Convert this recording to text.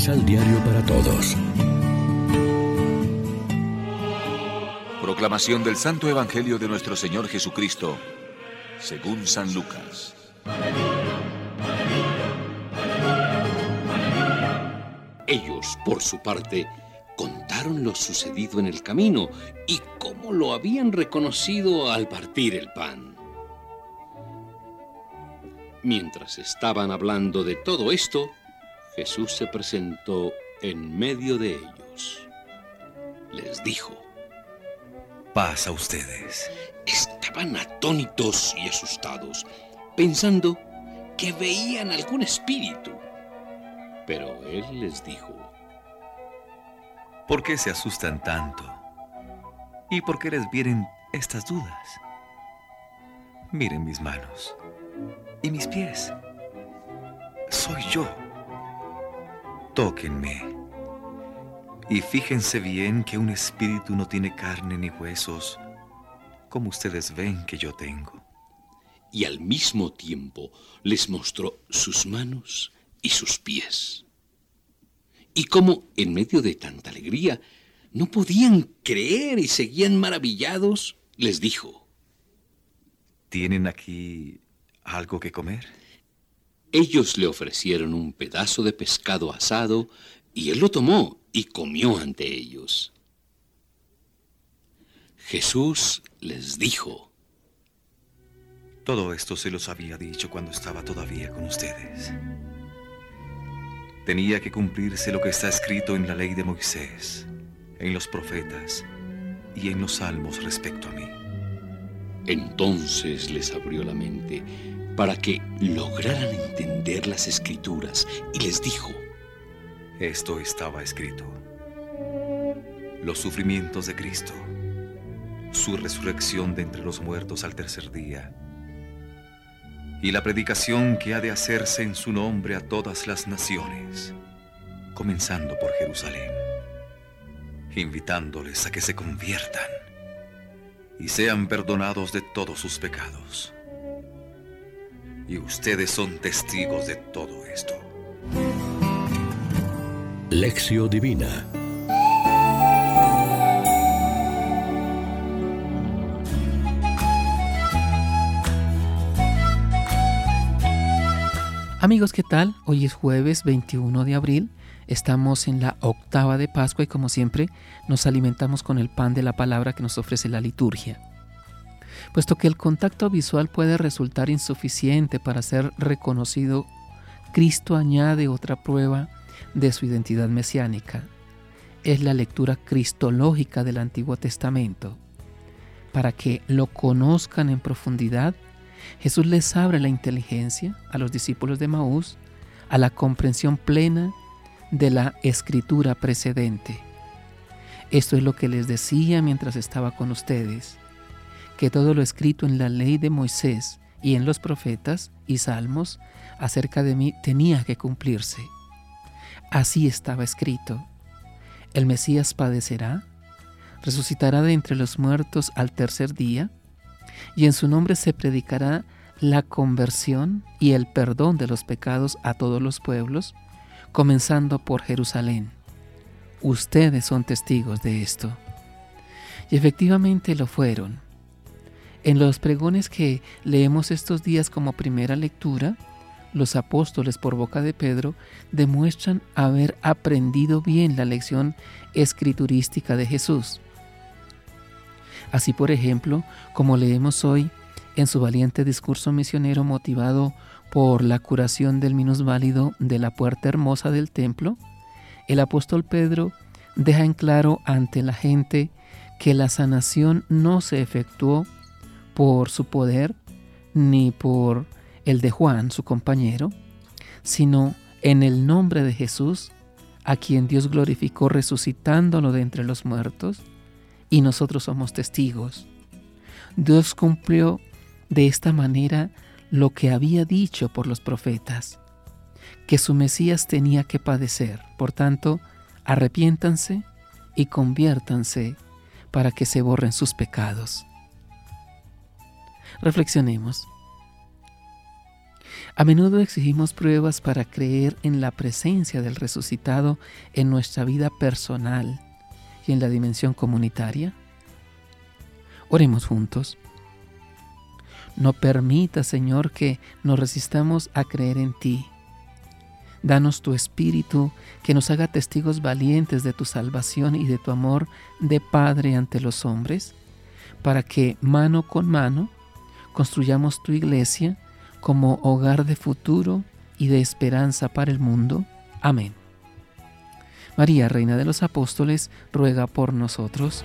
Misal Diario para Todos. Proclamación del Santo Evangelio de nuestro Señor Jesucristo, según San Lucas. Ellos, por su parte, contaron lo sucedido en el camino y cómo lo habían reconocido al partir el pan. Mientras estaban hablando de todo esto, Jesús se presentó en medio de ellos. Les dijo, Paz a ustedes. Estaban atónitos y asustados, pensando que veían algún espíritu. Pero él les dijo, ¿Por qué se asustan tanto? ¿Y por qué les vienen estas dudas? Miren mis manos y mis pies. Soy yo. Tóquenme. Y fíjense bien que un espíritu no tiene carne ni huesos, como ustedes ven que yo tengo. Y al mismo tiempo les mostró sus manos y sus pies. Y como en medio de tanta alegría no podían creer y seguían maravillados, les dijo, ¿Tienen aquí algo que comer? Ellos le ofrecieron un pedazo de pescado asado y él lo tomó y comió ante ellos. Jesús les dijo, Todo esto se los había dicho cuando estaba todavía con ustedes. Tenía que cumplirse lo que está escrito en la ley de Moisés, en los profetas y en los salmos respecto a mí. Entonces les abrió la mente para que lograran entender las escrituras y les dijo, Esto estaba escrito. Los sufrimientos de Cristo, su resurrección de entre los muertos al tercer día, y la predicación que ha de hacerse en su nombre a todas las naciones, comenzando por Jerusalén, invitándoles a que se conviertan y sean perdonados de todos sus pecados. Y ustedes son testigos de todo esto. Lección Divina Amigos, ¿qué tal? Hoy es jueves 21 de abril. Estamos en la octava de Pascua y como siempre nos alimentamos con el pan de la palabra que nos ofrece la liturgia. Puesto que el contacto visual puede resultar insuficiente para ser reconocido, Cristo añade otra prueba de su identidad mesiánica. Es la lectura cristológica del Antiguo Testamento. Para que lo conozcan en profundidad, Jesús les abre la inteligencia a los discípulos de Maús a la comprensión plena de la escritura precedente. Esto es lo que les decía mientras estaba con ustedes, que todo lo escrito en la ley de Moisés y en los profetas y salmos acerca de mí tenía que cumplirse. Así estaba escrito. El Mesías padecerá, resucitará de entre los muertos al tercer día, y en su nombre se predicará la conversión y el perdón de los pecados a todos los pueblos, comenzando por Jerusalén. Ustedes son testigos de esto. Y efectivamente lo fueron. En los pregones que leemos estos días como primera lectura, los apóstoles por boca de Pedro demuestran haber aprendido bien la lección escriturística de Jesús. Así, por ejemplo, como leemos hoy en su valiente discurso misionero motivado por la curación del minusválido de la puerta hermosa del templo, el apóstol Pedro deja en claro ante la gente que la sanación no se efectuó por su poder ni por el de Juan, su compañero, sino en el nombre de Jesús, a quien Dios glorificó resucitándolo de entre los muertos, y nosotros somos testigos. Dios cumplió de esta manera lo que había dicho por los profetas, que su Mesías tenía que padecer. Por tanto, arrepiéntanse y conviértanse para que se borren sus pecados. Reflexionemos. A menudo exigimos pruebas para creer en la presencia del resucitado en nuestra vida personal y en la dimensión comunitaria. Oremos juntos. No permita, Señor, que nos resistamos a creer en ti. Danos tu espíritu que nos haga testigos valientes de tu salvación y de tu amor de Padre ante los hombres, para que mano con mano construyamos tu iglesia como hogar de futuro y de esperanza para el mundo. Amén. María, Reina de los Apóstoles, ruega por nosotros.